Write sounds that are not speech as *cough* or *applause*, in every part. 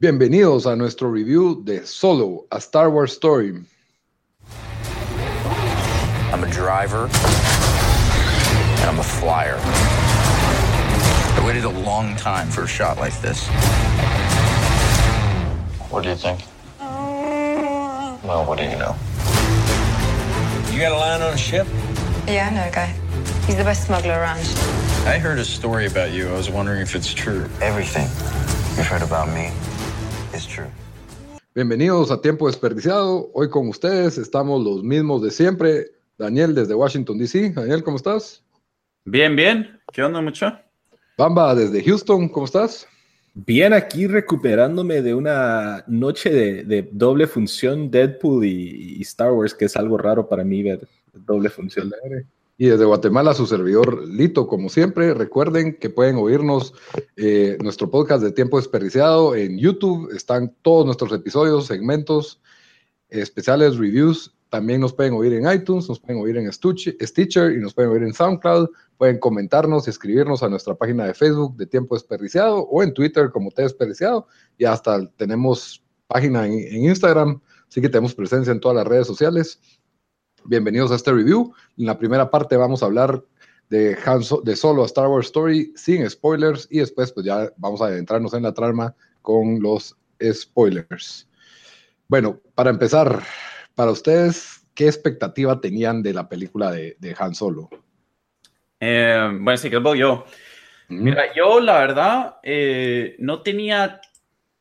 Bienvenidos a nuestro review de Solo, a Star Wars Story. I'm a driver, and I'm a flyer. I waited a long time for a shot like this. What do you think? Well, what do you know? You got a line on a ship? Yeah, I know a guy. He's the best smuggler around. I heard a story about you. I was wondering if it's true. Everything you've heard about me is true. Bienvenidos a Tiempo Desperdiciado. Hoy con ustedes estamos los mismos de siempre. Daniel desde Washington, D.C. Daniel, ¿cómo estás? Bien, bien. ¿Qué onda, mucho? Bamba desde Houston, ¿cómo estás? Bien, aquí recuperándome de una noche de, de doble función Deadpool y, y, Star Wars, que es algo raro para mí ver doble función. Y desde Guatemala, su servidor Lito, como siempre, recuerden que pueden oírnos eh, nuestro podcast de Tiempo Desperdiciado en YouTube. Están todos nuestros episodios, segmentos, especiales, reviews. También nos pueden oír en iTunes, nos pueden oír en Stitcher y nos pueden oír en SoundCloud. Pueden comentarnos y escribirnos a nuestra página de Facebook de Tiempo Desperdiciado o en Twitter como T Desperdiciado. Y hasta tenemos página en, en Instagram, así que tenemos presencia en todas las redes sociales. Bienvenidos a este review. En la primera parte vamos a hablar de, Han so de solo a Star Wars Story sin spoilers y después pues ya vamos a adentrarnos en la trama con los spoilers. Bueno, para empezar, para ustedes, ¿qué expectativa tenían de la película de, de Han Solo? Eh, bueno, sí, que voy yo. Mira, yo la verdad eh, no tenía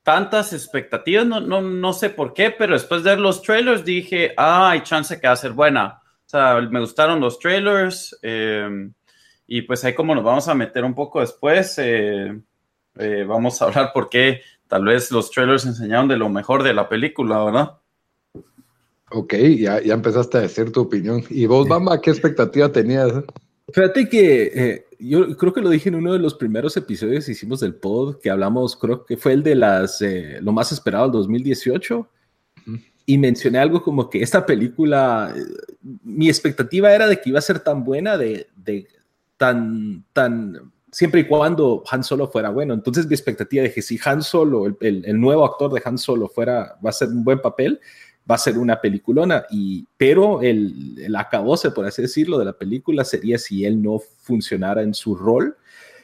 tantas expectativas, no, no, no sé por qué, pero después de ver los trailers dije, ah, hay chance que va a ser buena. O sea, me gustaron los trailers eh, y pues ahí como nos vamos a meter un poco después, eh, eh, vamos a hablar por qué tal vez los trailers enseñaron de lo mejor de la película, ¿verdad? Ok, ya, ya empezaste a decir tu opinión. ¿Y vos, Bamba, qué expectativa tenías? Fíjate que eh, yo creo que lo dije en uno de los primeros episodios que hicimos del pod, que hablamos, creo que fue el de las, eh, lo más esperado del 2018, uh -huh. y mencioné algo como que esta película, eh, mi expectativa era de que iba a ser tan buena, de, de tan, tan, siempre y cuando Han Solo fuera bueno. Entonces mi expectativa de que si Han Solo, el, el, el nuevo actor de Han Solo fuera, va a ser un buen papel, va a ser una peliculona, y, pero el, el acabose, por así decirlo, de la película sería si él no funcionara en su rol.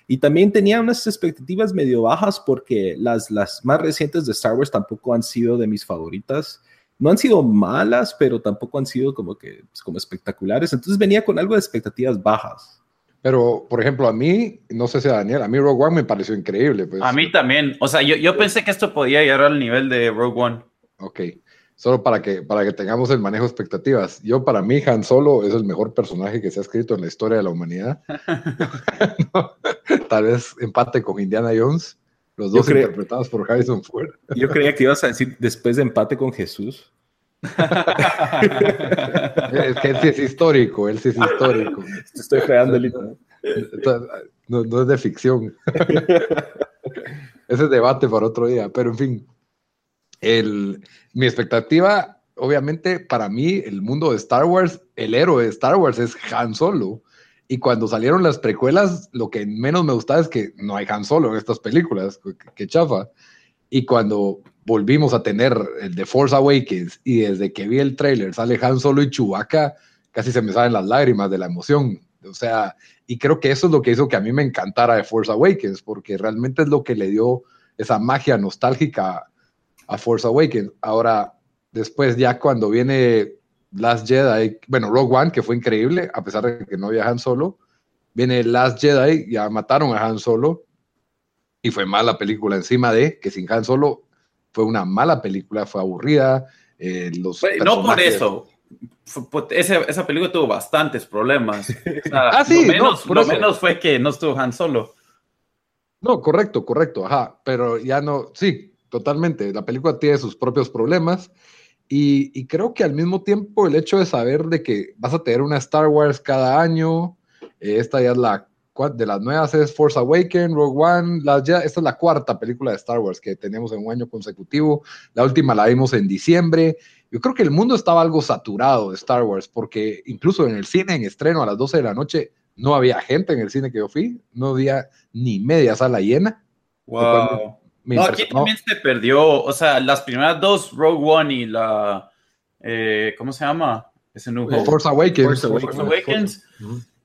Y también tenía unas expectativas medio bajas porque las, las más recientes de Star Wars tampoco han sido de mis favoritas. No han sido malas, pero tampoco han sido como que pues, como espectaculares. Entonces venía con algo de expectativas bajas. Pero, por ejemplo, a mí, no sé si a Daniel, a mí Rogue One me pareció increíble. Pues. A mí también. O sea, yo, yo pensé que esto podía llegar al nivel de Rogue One. Ok solo para que, para que tengamos el manejo de expectativas. Yo, para mí, Han Solo es el mejor personaje que se ha escrito en la historia de la humanidad. no, *laughs* tal vez empate con Indiana Jones, los dos cre... interpretados por Harrison Ford. Yo creía que ibas a decir después de empate con Jesús. *laughs* es que él sí es histórico, él sí es histórico. Te estoy creando el no, no es de ficción. *laughs* Ese es debate para otro día, pero en fin. Mi expectativa, obviamente, para mí, el mundo de Star Wars, el héroe de Star Wars es Han Solo. Y cuando salieron las precuelas, lo que menos me gustaba es que no hay Han Solo en estas películas, que, chafa. Y cuando volvimos a tener el The Force Awakens y desde que vi el tráiler sale Han Solo y Chewbacca, casi se me salen las lágrimas de la emoción. O sea, y creo que eso es lo que hizo que a mí me encantara The Force Awakens, porque realmente es lo que le dio esa magia nostálgica a Force Awakens. Ahora, después ya cuando viene Last Jedi, bueno, Rogue One, que fue increíble, a pesar de que no había Han Solo, viene Last Jedi, ya mataron a Han Solo, y fue mala película encima de que sin Han Solo fue una mala película, fue aburrida. Eh, los no por eso, esa, esa película tuvo bastantes problemas. *laughs* ah, sí, lo menos, lo menos fue que no estuvo Han Solo. No, correcto, correcto, ajá, pero ya no, sí, totalmente. La película tiene sus propios problemas y, creo que al mismo tiempo el hecho de saber de que vas a tener una Star Wars cada año, eh, esta ya es la de las nuevas es Force Awakens, Rogue One, ya, esta es la cuarta película de Star Wars que tenemos en un año consecutivo, la última la vimos en diciembre, yo creo que el mundo estaba algo saturado de Star Wars porque incluso en el cine en estreno a las 12 de la noche no había gente en el cine que yo fui, no había ni media sala llena. Wow. No, aquí también se perdió, o sea, las primeras dos, Rogue One y la, eh, ¿cómo se llama? Ese Force Awakens. Force Awakens.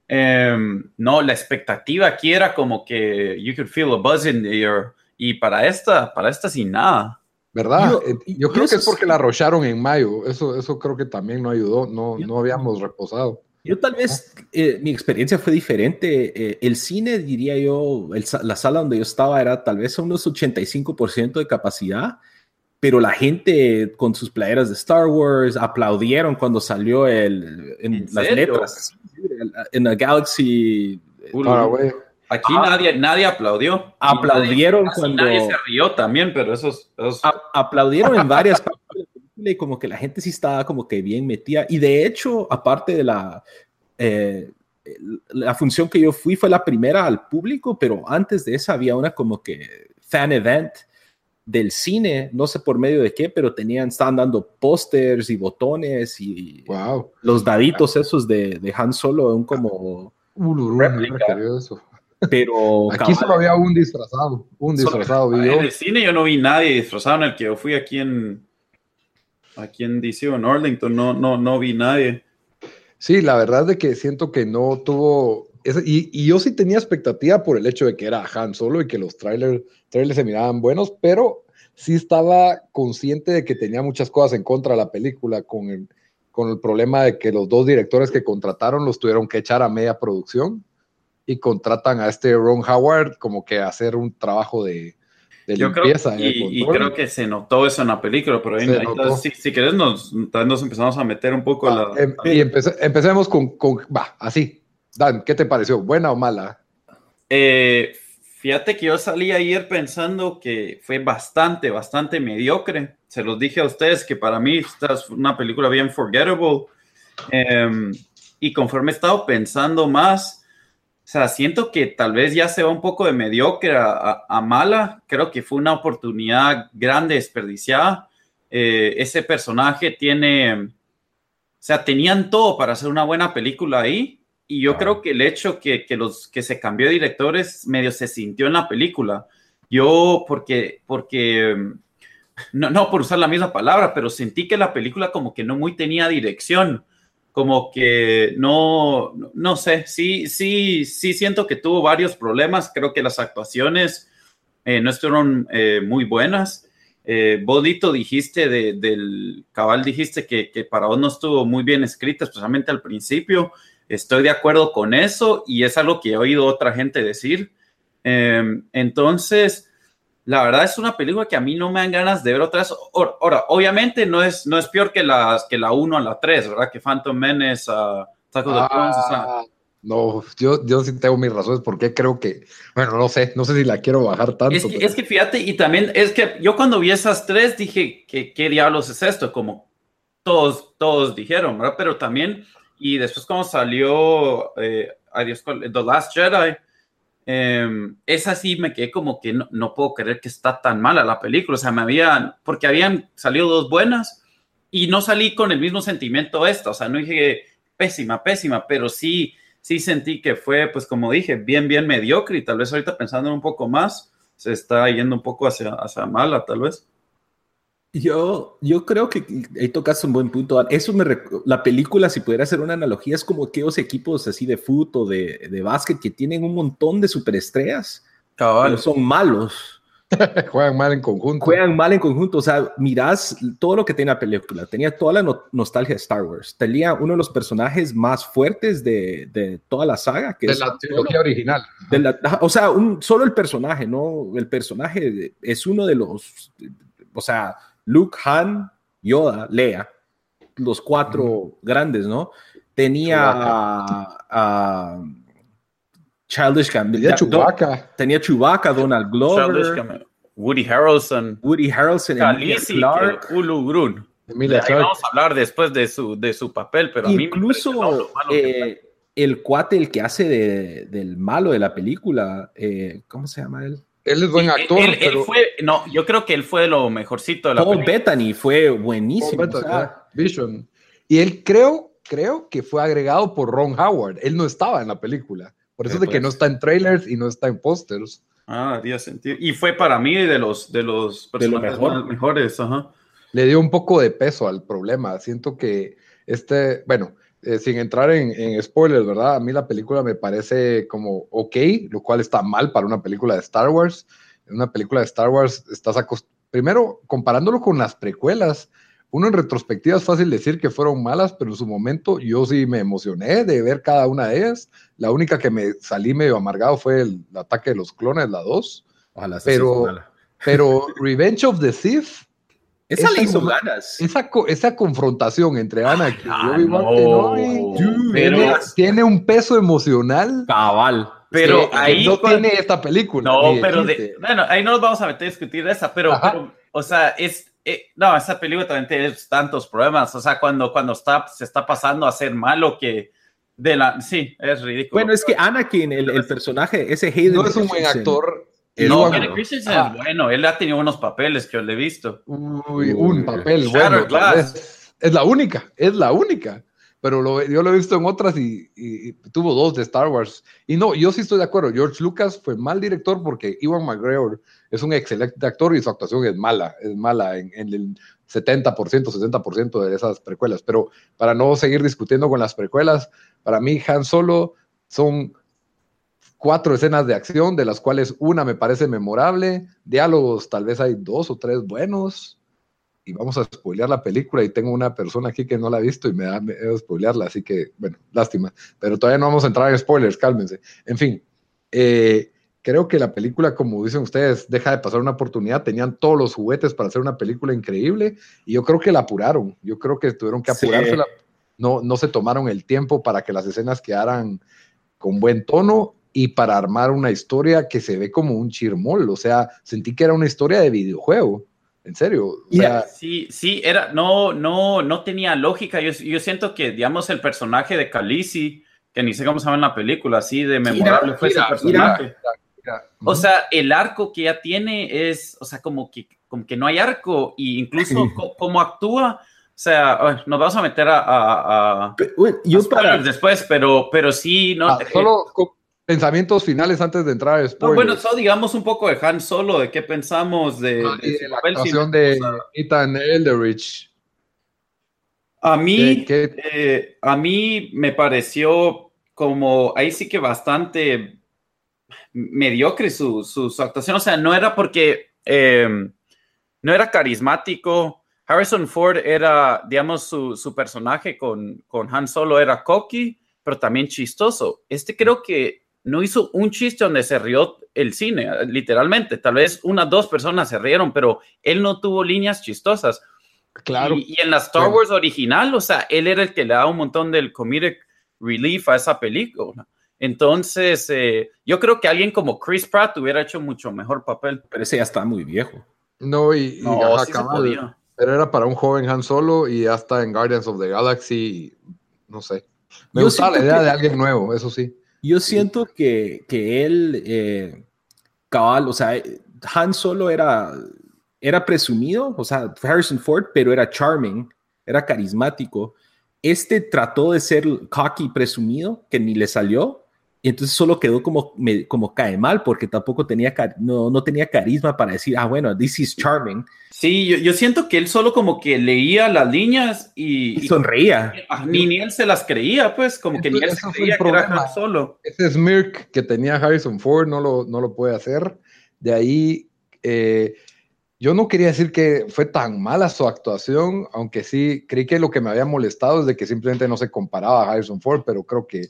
Em, no, la expectativa aquí era como que you could feel a buzz in the air y para esta, para esta sin nada. ¿Verdad? Yo, eh, creo que es porque la arrocharon en mayo. Eso, eso creo que también no ayudó. No, no habíamos reposado. Yo tal vez, eh, mi experiencia fue diferente. Eh, el cine, diría yo, la sala donde yo estaba era tal vez a unos 85% de capacidad, pero la gente con sus playeras de Star Wars aplaudieron cuando salió el, en, las letras, en la Galaxy. Aquí nadie, nadie aplaudió. Aplaudieron cuando... Nadie se rió también, pero esos... aplaudieron en varias *laughs* y como que la gente sí estaba como que bien metida. Y de hecho, aparte de la, eh, la función que yo fui fue la primera al público, pero antes de esa había una como que fan event del cine, no sé por medio de qué, pero tenían, estaban dando pósters y botones y wow. los daditos esos de, de Han Solo, un como Pero *laughs* aquí solo había un disfrazado, un disfrazado. en el cine yo no vi nadie disfrazado en el que yo fui aquí en, aquí en DC o en Arlington, no, no, no vi nadie. Sí, la verdad de que siento que no tuvo. y, yo sí tenía expectativa por el hecho de que era Han Solo y que los trailers, trailers se miraban buenos, pero sí estaba consciente de que tenía muchas cosas en contra de la película, con el, con el problema de que los dos directores que contrataron los tuvieron que echar a media producción y contratan a este Ron Howard como que a hacer un trabajo de, yo creo, y, creo que se notó eso en la película, pero si, si, querés nos, nos empezamos a meter un poco la... Em, y empecemos con, con, va, así. Dan, ¿qué te pareció? ¿Buena o mala? Eh, fíjate que yo salí ayer pensando que fue bastante, bastante mediocre. Se los dije a ustedes que para mí esta es una película bien forgettable. Em, y conforme he estado pensando más, sea, siento que tal vez ya se va un poco de mediocre a, mala. Creo que fue una oportunidad grande desperdiciada. Eh, ese personaje tiene, o sea, tenían todo para hacer una buena película ahí. Y yo creo que el hecho que, que, los, que se cambió de directores medio se sintió en la película. Yo, porque, porque, no, no por usar la misma palabra, pero sentí que la película como que no muy tenía dirección como que no, no sé, sí, sí, sí siento que tuvo varios problemas. Creo que las actuaciones eh, no estuvieron eh, muy buenas. Eh, Bodito dijiste del cabal, dijiste que, que, para vos no estuvo muy bien escrita, especialmente al principio. Estoy de acuerdo con eso y es algo que he oído otra gente decir. Em, entonces, la verdad es una película que a mí no me dan ganas de ver otras. Ahora, obviamente no es, no es peor que, las, que la 1 a la 3, ¿verdad? Que Phantom Menace, uh, Taco de ah, No, yo, yo sí tengo mis razones porque creo que, bueno, no sé, no sé si la quiero bajar tanto. Es que, es que fíjate, y también es que yo cuando vi esas tres dije, que, ¿qué diablos es esto? Como todos, todos dijeron, ¿verdad? Pero también, y después cuando salió, eh, adiós, The Last Jedi, eh, esa sí me quedé como que no, puedo creer que está tan mala la película. O sea, me habían, porque habían salido dos buenas y no salí con el mismo sentimiento esta. O sea, no dije pésima, pésima, pero sí, sí sentí que fue, pues como dije, bien, bien mediocre y tal vez ahorita pensando un poco más, se está yendo un poco hacia, hacia mala, tal vez. Yo, yo creo que ahí tocas un buen punto. Eso me la película, si pudiera hacer una analogía, es como aquellos equipos así de fútbol o de, de básquet que tienen un montón de superestrellas, pero son malos. *laughs* Juegan mal en conjunto. Juegan mal en conjunto. O sea, mirás todo lo que tiene la película. Tenía toda la nostalgia de Star Wars. Tenía uno de los personajes más fuertes de, de toda la saga. Que de la trilogía original. o sea, un, solo el personaje, ¿no? El personaje es uno de los. O sea, Luke, Han, Yoda, Leia. los cuatro grandes, ¿no? Tenía a, Childish Gambino. Tenía Chewbacca. Tenía Chewbacca, Donald Glover. Woody Harrelson. Woody Harrelson. Khaleesi, Clark. Ulu Grun. Vamos a hablar después de su, de su papel, pero Incluso, a mí me eh, el cuate, el que hace de, del malo de la película, eh, ¿cómo se llama él? Él es buen actor. Él, fue, no, yo creo que él fue lo mejorcito de la Paul Bettany fue buenísimo. Vision. Y él creo, creo que fue agregado por Ron Howard. Él no estaba en la película. Por eso es de que no está en trailers y no está en pósters. Ah, haría sentido. Y fue para mí de los, de los personajes mejores. Le dio un poco de peso al problema. Siento que este, bueno, eh, sin entrar en, spoilers, ¿verdad? A mí la película me parece como ok, lo cual está mal para una película de Star Wars. En una película de Star Wars estás primero comparándolo con las precuelas. Uno en retrospectiva es fácil decir que fueron malas, pero en su momento yo sí me emocioné de ver cada una de ellas. La única que me salí medio amargado fue el, ataque de los clones, la 2. Pero, pero *laughs* Revenge of the Sith esa, le hizo ganas. Esa, esa confrontación entre Anakin y Obi-Wan tiene, un peso emocional. Cabal. Pero ahí. No tiene esta película. No, pero. bueno, ahí no nos vamos a meter a discutir esa, pero, o sea, es. Eh, no, esa película también tiene tantos problemas. O sea, cuando, cuando está, se está pasando a ser malo que. De la, sí, es ridículo. Bueno, es que Anakin, el, el personaje, ese Hayden. No es un buen actor no, Kenny Christensen es bueno, él ha tenido unos papeles que yo le he visto. Uy, un papel bueno. Es la única, es la única. Pero lo, yo lo he visto en otras y, tuvo dos de Star Wars. Y no, yo sí estoy de acuerdo. George Lucas fue mal director porque Iwan McGregor es un excelente actor y su actuación es mala. Es mala en, en el 70%, 60% de esas precuelas. Pero para no seguir discutiendo con las precuelas, para mí Han Solo son cuatro escenas de acción, de las cuales una me parece memorable, diálogos tal vez hay dos o tres buenos, y vamos a spoilear la película, y tengo una persona aquí que no la ha visto y me da miedo spoilearla, así que, bueno, lástima, pero todavía no vamos a entrar en spoilers, cálmense. En fin, eh, creo que la película, como dicen ustedes, deja de pasar una oportunidad, tenían todos los juguetes para hacer una película increíble, y yo creo que la apuraron, yo creo que tuvieron que apurarse, no, no se tomaron el tiempo para que las escenas quedaran con buen tono y para armar una historia que se ve como un chirmol. O sea, sentí que era una historia de videojuego. En serio. sí, sí, era, no, no, no tenía lógica. Yo, yo siento que, digamos, el personaje de Khaleesi, que ni sé cómo se llama en la película, así de memorable fue ese personaje. o sea, el arco que ya tiene es, o sea, como que, como que no hay arco, y incluso cómo actúa. O sea, nos vamos a meter a, yo para después, pero, pero sí, no. Ah, solo pensamientos finales antes de entrar a spoilers. bueno, eso digamos un poco de Han Solo, de qué pensamos de, ah, la actuación de Ethan Elderich. A mí, eh, a mí me pareció como ahí sí que bastante mediocre su, su, actuación. O sea, no era porque em, no era carismático. Harrison Ford era, digamos, su, su personaje con, con Han Solo era cocky, pero también chistoso. Este creo que no hizo un chiste donde se rió el cine, literalmente. Tal vez unas dos personas se rieron, pero él no tuvo líneas chistosas. Claro. Y, en la Star Wars original, o sea, él era el que le da un montón del comedic relief a esa película. Entonces, eh, yo creo que alguien como Chris Pratt hubiera hecho mucho mejor papel. Pero ese ya está muy viejo. No, y, pero era para un joven Han Solo y hasta en Guardians of the Galaxy, no sé. Me gusta la idea de alguien nuevo, eso sí. Yo siento que, que él, eh, cabal, o sea, Han Solo era, era presumido, o sea, Harrison Ford, pero era charming, era carismático. Este trató de ser cocky presumido, que ni le salió, y entonces solo quedó como, como cae mal, porque tampoco tenía, no, no tenía carisma para decir, ah, bueno, this is charming. Sí, yo, yo siento que él solo como que leía las líneas y, sonreía. ni, ni, él se las creía, pues, como que ni él se creía que era solo. Ese smirk que tenía Harrison Ford no lo, no lo puede hacer. De ahí, eh, yo no quería decir que fue tan mala su actuación, aunque sí creí que lo que me había molestado es de que simplemente no se comparaba a Harrison Ford, pero creo que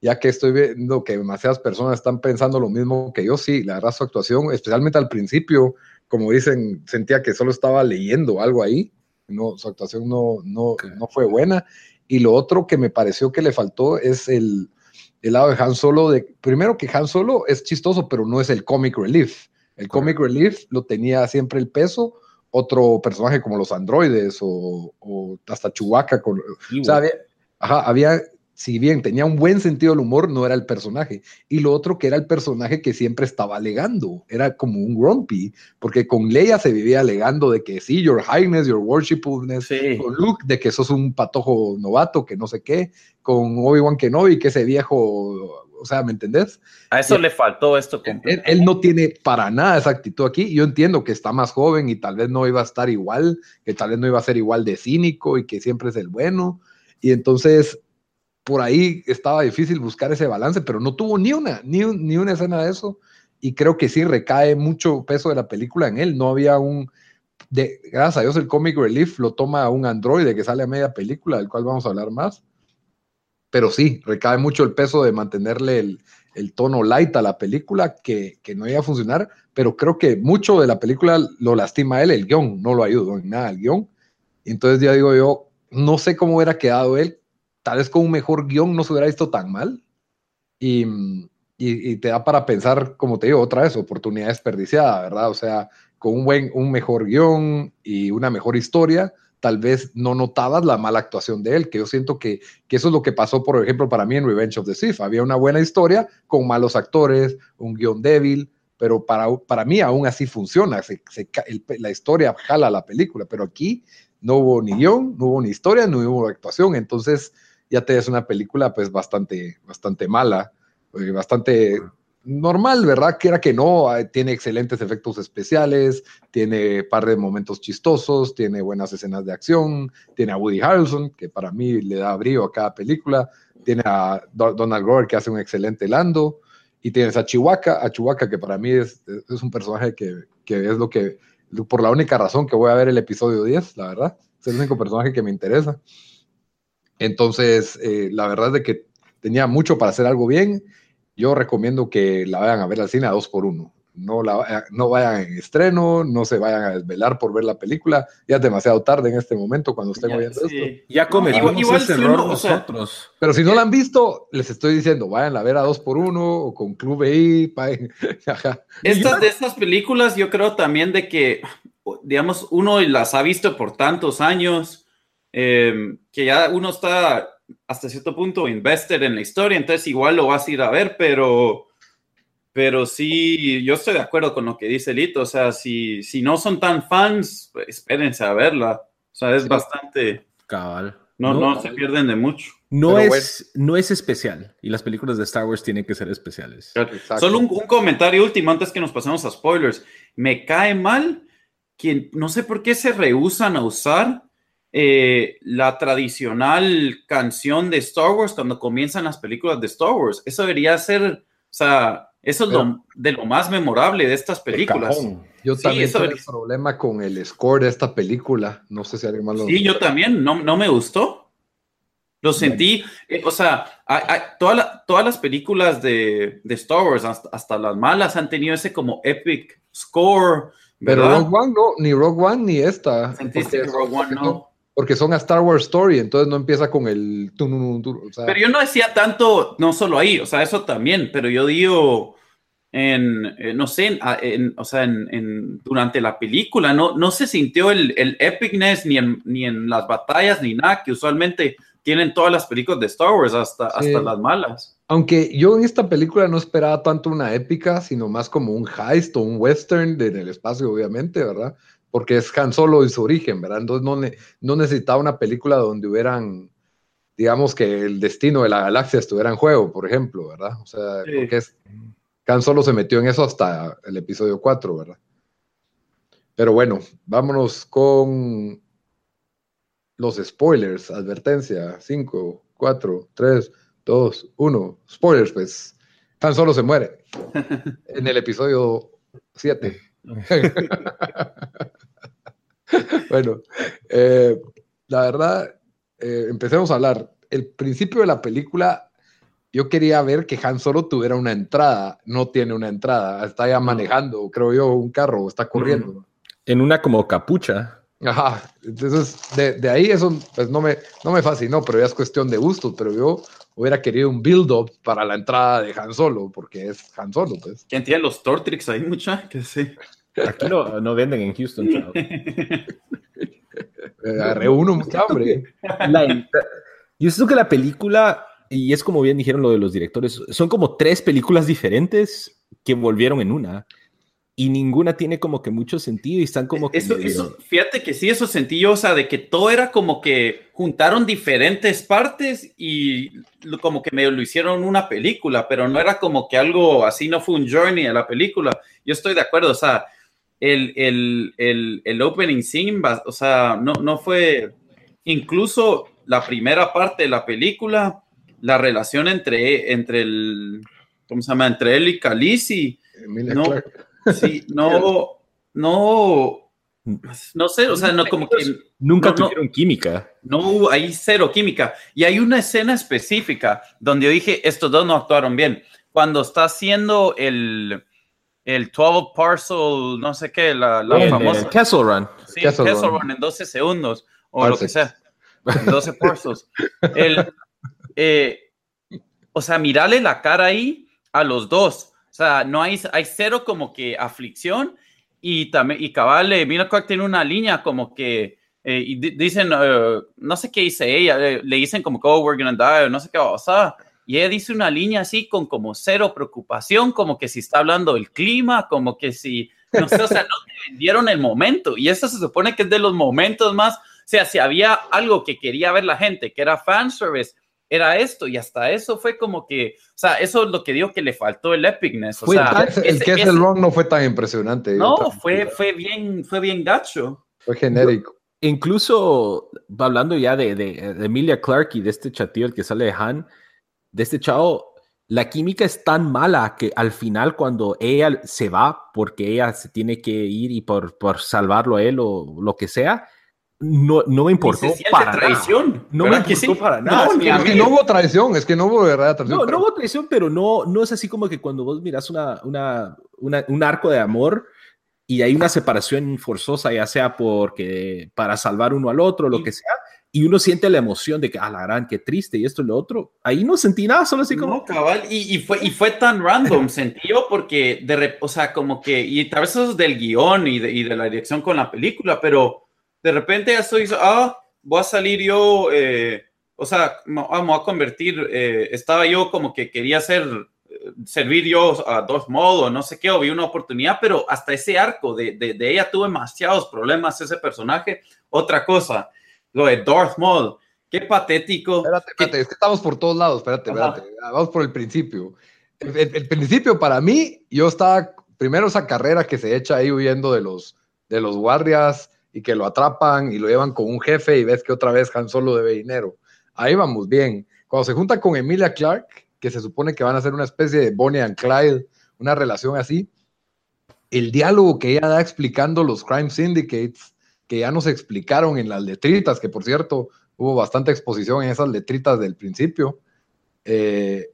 ya que estoy viendo que demasiadas personas están pensando lo mismo que yo, sí, la verdad su actuación, especialmente al principio, como dicen, sentía que solo estaba leyendo algo ahí, no, su actuación no, no, no fue buena. Y lo otro que me pareció que le faltó es el, el lado de Han Solo, de, primero que Han Solo es chistoso, pero no es el comic relief. El comic relief lo tenía siempre el peso, otro personaje como los androides o, o hasta Chewbacca. Con, o sea, había, ajá, había si bien tenía un buen sentido del humor, no era el personaje. Y lo otro que era el personaje que siempre estaba alegando, era como un grumpy, porque con Leia se vivía alegando de que sí, Your Highness, Your Worshipfulness, Sí. con Luke de que sos un patojo novato, que no sé qué, con Obi-Wan Kenobi, que ese viejo, o sea, ¿me entendés? A eso Y- le faltó esto. Él, él no tiene para nada esa actitud aquí. Yo entiendo que está más joven y tal vez no iba a estar igual, que tal vez no iba a ser igual de cínico y que siempre es el bueno. Y entonces, por ahí estaba difícil buscar ese balance, pero no tuvo ni una, ni, ni una escena de eso. Y creo que sí recae mucho peso de la película en él. No había un. De, gracias a Dios, el comic relief lo toma un androide que sale a media película, del cual vamos a hablar más. Pero sí, recae mucho el peso de mantenerle el, el tono light a la película que, que no iba a funcionar, pero creo que mucho de la película lo lastima a él, el guion, no lo ayudó en nada el guion. Entonces ya digo yo, no sé cómo hubiera quedado él, tal vez con un mejor guion no se hubiera visto tan mal. Y, y, y te da para pensar, como te digo, otra vez, oportunidad desperdiciada, ¿verdad? O sea, con un buen, un mejor guion y una mejor historia, tal vez no notabas la mala actuación de él, que yo siento que, que eso es lo que pasó, por ejemplo, para mí en Revenge of the Sith. Había una buena historia con malos actores, un guion débil, pero para, para mí aún así funciona, se, se el- la historia jala la película, pero aquí no hubo ni guion, no hubo ni historia, no hubo actuación, entonces ya te es una película pues bastante, bastante mala, eh, bastante normal, ¿verdad? Quiera que no, eh, tiene excelentes efectos especiales, tiene par de momentos chistosos, tiene buenas escenas de acción, tiene a Woody Harrelson, que para mí le da brío a cada película, tiene a Do- Donald Glover, que hace un excelente Lando, y tienes a Chihuahua, a Chihuahua, que para mí es, es un personaje que, que es lo que, por la única razón que voy a ver el episodio 10, la verdad, es el único personaje que me interesa. Entonces, eh, la verdad es de que tenía mucho para hacer algo bien. Yo recomiendo que la vayan a ver al cine a dos por uno. No, la, no vayan en estreno, no se vayan a desvelar por ver la película. Ya es demasiado tarde en este momento cuando Ya, viendo esto. sí. Ya cometimos igual- igual ese si error uno, o sea, nosotros. Pero si no la han visto, les estoy diciendo, vayan a ver a dos por uno o con Club EI. *laughs* Estas de estas películas, yo creo también de que, digamos, uno las ha visto por tantos años, eh, que ya uno está hasta cierto punto invested en la historia, entonces igual lo vas a ir a ver, pero, pero sí, yo estoy de acuerdo con lo que dice Lito, o sea, si, si no son tan fans, pues, espérense a verla, o sea, es Sí. bastante, Cabal. no, no, se pierden de mucho. No Pero es, no es especial. Y las películas de Star Wars tienen que ser especiales. Exacto. Solo un, un comentario último antes que nos pasemos a spoilers. Me cae mal que no sé por qué se rehusan a usar eh, la tradicional canción de Star Wars cuando comienzan las películas de Star Wars. Eso debería ser, o sea, eso es lo, de lo más memorable de estas películas. Yo Sí, también tuve es- problema con el score de esta película. No sé si alguien más lo Sí, yo también, no, no me gustó. Lo sentí, eh, o sea, hay- hay- toda la- todas las películas de, de Star Wars, hasta, hasta las malas, han tenido ese como epic score, Pero ¿verdad? Rogue One no, ni Rogue One ni esta. Sentiste que Rogue One no. Porque son a Star Wars Story, entonces no empieza con el... o sea, Pero yo no decía tanto, no solo ahí, o sea, eso también, pero yo digo en, eh, no sé, en, a- en- o sea, en, en- durante la película, no, no se sintió el, el epicness ni en, ni en las batallas ni nada que usualmente tienen todas las películas de Star Wars, hasta, Sí. hasta las malas. Aunque yo en esta película no esperaba tanto una épica, sino más como un heist o un western de- en el espacio, obviamente, ¿verdad? Porque es Han Solo y su origen, ¿verdad? Entonces no, ne- no necesitaba una película donde hubieran, digamos, que el destino de la galaxia estuviera en juego, por ejemplo, ¿verdad? O sea, Sí. porque es, Han Solo se metió en eso hasta el episodio 4, ¿verdad? Pero bueno, vámonos con los spoilers. Advertencia, 5, 4, 3, 2, 1. Spoilers, pues. Han Solo se muere *laughs* en el episodio 7. *laughs* *laughs* *laughs* bueno, eh, la verdad, eh, empecemos a hablar. El principio de la película, yo quería ver que Han Solo tuviera una entrada. No tiene una entrada. Está ya manejando, creo yo, un carro, está corriendo. En una como capucha. Ajá, entonces de, de, ahí eso pues no me, no me fascinó, pero ya es cuestión de gustos, pero yo hubiera querido un build-up para la entrada de Han Solo, porque es Han Solo, pues. ¿Quién tiene los Tortrix ahí, mucha? Que sí. Aquí no, no venden en Houston, *laughs* chao. Agarré uno, mucha hambre. yo siento que la película, y es como bien dijeron lo de los directores, son como tres películas diferentes que volvieron en una y ninguna tiene como que mucho sentido y están como que... Eso, eso, fíjate que sí, eso sentí yo, o sea, de que todo era como que juntaron diferentes partes y como que medio lo hicieron una película, pero no era como que algo así, no fue un journey a la película. Yo estoy de acuerdo, o sea, el, el, el, el opening scene, o sea, no, no fue, incluso la primera parte de la película, la relación entre, entre el, ¿cómo se llama? Entre él y Khaleesi, no, Sí, no, no, no sé, o sea, no como que... Nunca tuvieron química. No hay cero química. Y hay una escena específica donde yo dije, estos dos no actuaron bien. Cuando está haciendo el, el 12 parcel, no sé qué, la, la famosa... Castle Run. Sí, Castle, Run. en 12 segundos, o lo que sea. En 12 parcels. el, eh, o sea, mirarle la cara ahí a los dos o sea, no hay, hay cero como que aflicción y también, y cabal, eh, Mira tiene una línea como que, eh, y dicen, eh, no sé qué dice ella, le dicen como que, oh, we're gonna die, no sé qué va a pasar. Y ella dice una línea así con como cero preocupación, como que si está hablando del clima, como que si, no sé, o sea, no te vendieron el momento. Y eso se supone que es de los momentos más, o sea, si había algo que quería ver la gente, que era fanservice, era esto y hasta eso fue como que, o sea, eso es lo que digo que le faltó el epicness. O sea, el que es el wrong no fue tan impresionante. No, fue, fue, bien, fue bien gacho. Fue genérico. Incluso hablando ya de, de, Emilia Clark y de este chatío el que sale de Han, de este chavo, la química es tan mala que al final cuando ella se va porque ella se tiene que ir y por, por salvarlo a él o lo que sea, no, no me importó para traición. No me importó para nada. No, es, que, no hubo traición, es que no hubo verdadera traición. No, no hubo traición, pero no, no es así como que cuando vos miras una, una, un arco de amor y hay una separación forzosa, ya sea porque para salvar uno al otro, lo que sea, y uno siente la emoción de que, ah, la gran, qué triste, y esto y lo otro. Ahí no sentí nada, solo así como. No, cabal, y, y, fue, y fue tan random, *laughs* sentí yo, porque, de, o sea, como que, y tal vez eso es del guion y de, y de la dirección con la película, pero de repente ya estoy, ah, voy a salir yo, eh, o sea, vamos a convertir, eh, estaba yo como que quería hacer, servir yo a Maul o no sé qué, o vi una oportunidad, pero hasta ese arco de, de, ella tuve demasiados problemas ese personaje. Otra cosa, lo de Darth Maul, qué patético. Espérate, espérate, es que estamos por todos lados, espérate, espérate, vamos por el principio. El, el, principio para mí, yo estaba, primero esa carrera que se echa ahí huyendo de los, de los guardias, y que lo atrapan y lo llevan con un jefe y ves que otra vez Han Solo debe dinero. Ahí vamos bien. Cuando se junta con Emilia Clark, que se supone que van a ser una especie de Bonnie and Clyde, una relación así, el diálogo que ella da explicando los crime syndicates, que ya nos explicaron en las letritas, que por cierto hubo bastante exposición en esas letritas del principio, eh,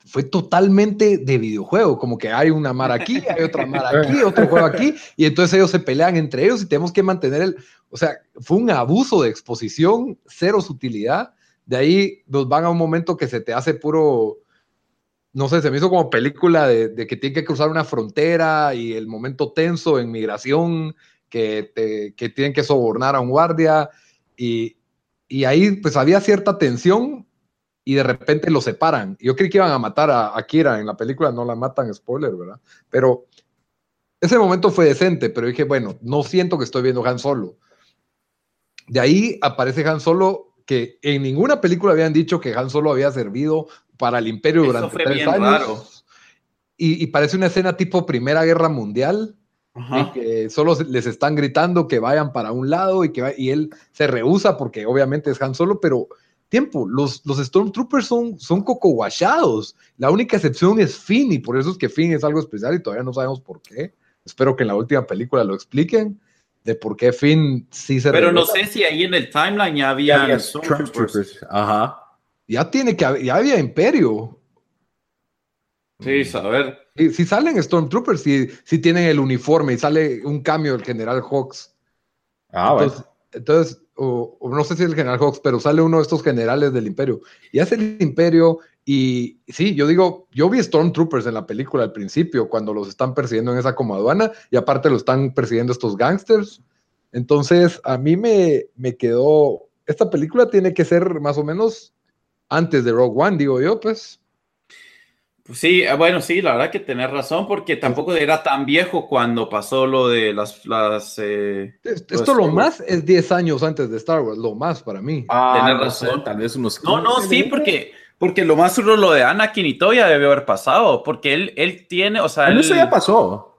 fue totalmente de videojuego, como que hay una mar aquí, hay otra mar aquí, *laughs* otro juego aquí, y entonces ellos se pelean entre ellos y tenemos que mantener el, o sea, fue un abuso de exposición, cero sutilidad, de ahí nos van a un momento que se te hace puro, no sé, se me hizo como película de, que tiene que cruzar una frontera y el momento tenso en migración, que, te, que tienen que sobornar a un guardia, y, y ahí pues había cierta tensión, y de repente lo separan. Yo creí que iban a matar a, Kira en la película, no la matan, spoiler, ¿verdad? Pero ese momento fue decente, pero dije, bueno, no siento que estoy viendo Han Solo. De ahí aparece Han Solo, que en ninguna película habían dicho que Han Solo había servido para el Imperio durante tres años. Y, parece una escena tipo Primera Guerra Mundial, que solo les están gritando que vayan para un lado y que y él se rehúsa porque obviamente es Han Solo, pero tiempo. Los, los Stormtroopers son, son coco guachados. La única excepción es Finn y por eso es que Finn es algo especial y todavía no sabemos por qué. Espero que en la última película lo expliquen de por qué Finn sí se Pero no sé si ahí en el timeline ya había, Stormtroopers. Ajá. Ya tiene que ya había Imperio. Sí, a Si, salen Stormtroopers, si, si tienen el uniforme y sale un cambio del general Hawks. Ah, entonces, entonces o, no sé si es el general Hawks, pero sale uno de estos generales del imperio y hace el imperio y sí, yo digo, yo vi Stormtroopers en la película al principio cuando los están persiguiendo en esa como aduana y aparte lo están persiguiendo estos gangsters. Entonces, a mí me, me quedó, esta película tiene que ser más o menos antes de Rogue One, digo yo, pues. Pues sí, eh, bueno, sí, la verdad que tenés razón, porque tampoco era tan viejo cuando pasó lo de las... las eh, Esto lo más es 10 años antes de Star Wars, lo más para mí. Ah, tenés razón. tal vez unos... No, no, sí, porque, porque lo más duro lo de Anakin y ya debió haber pasado, porque él, él tiene, o sea... Eso ya pasó.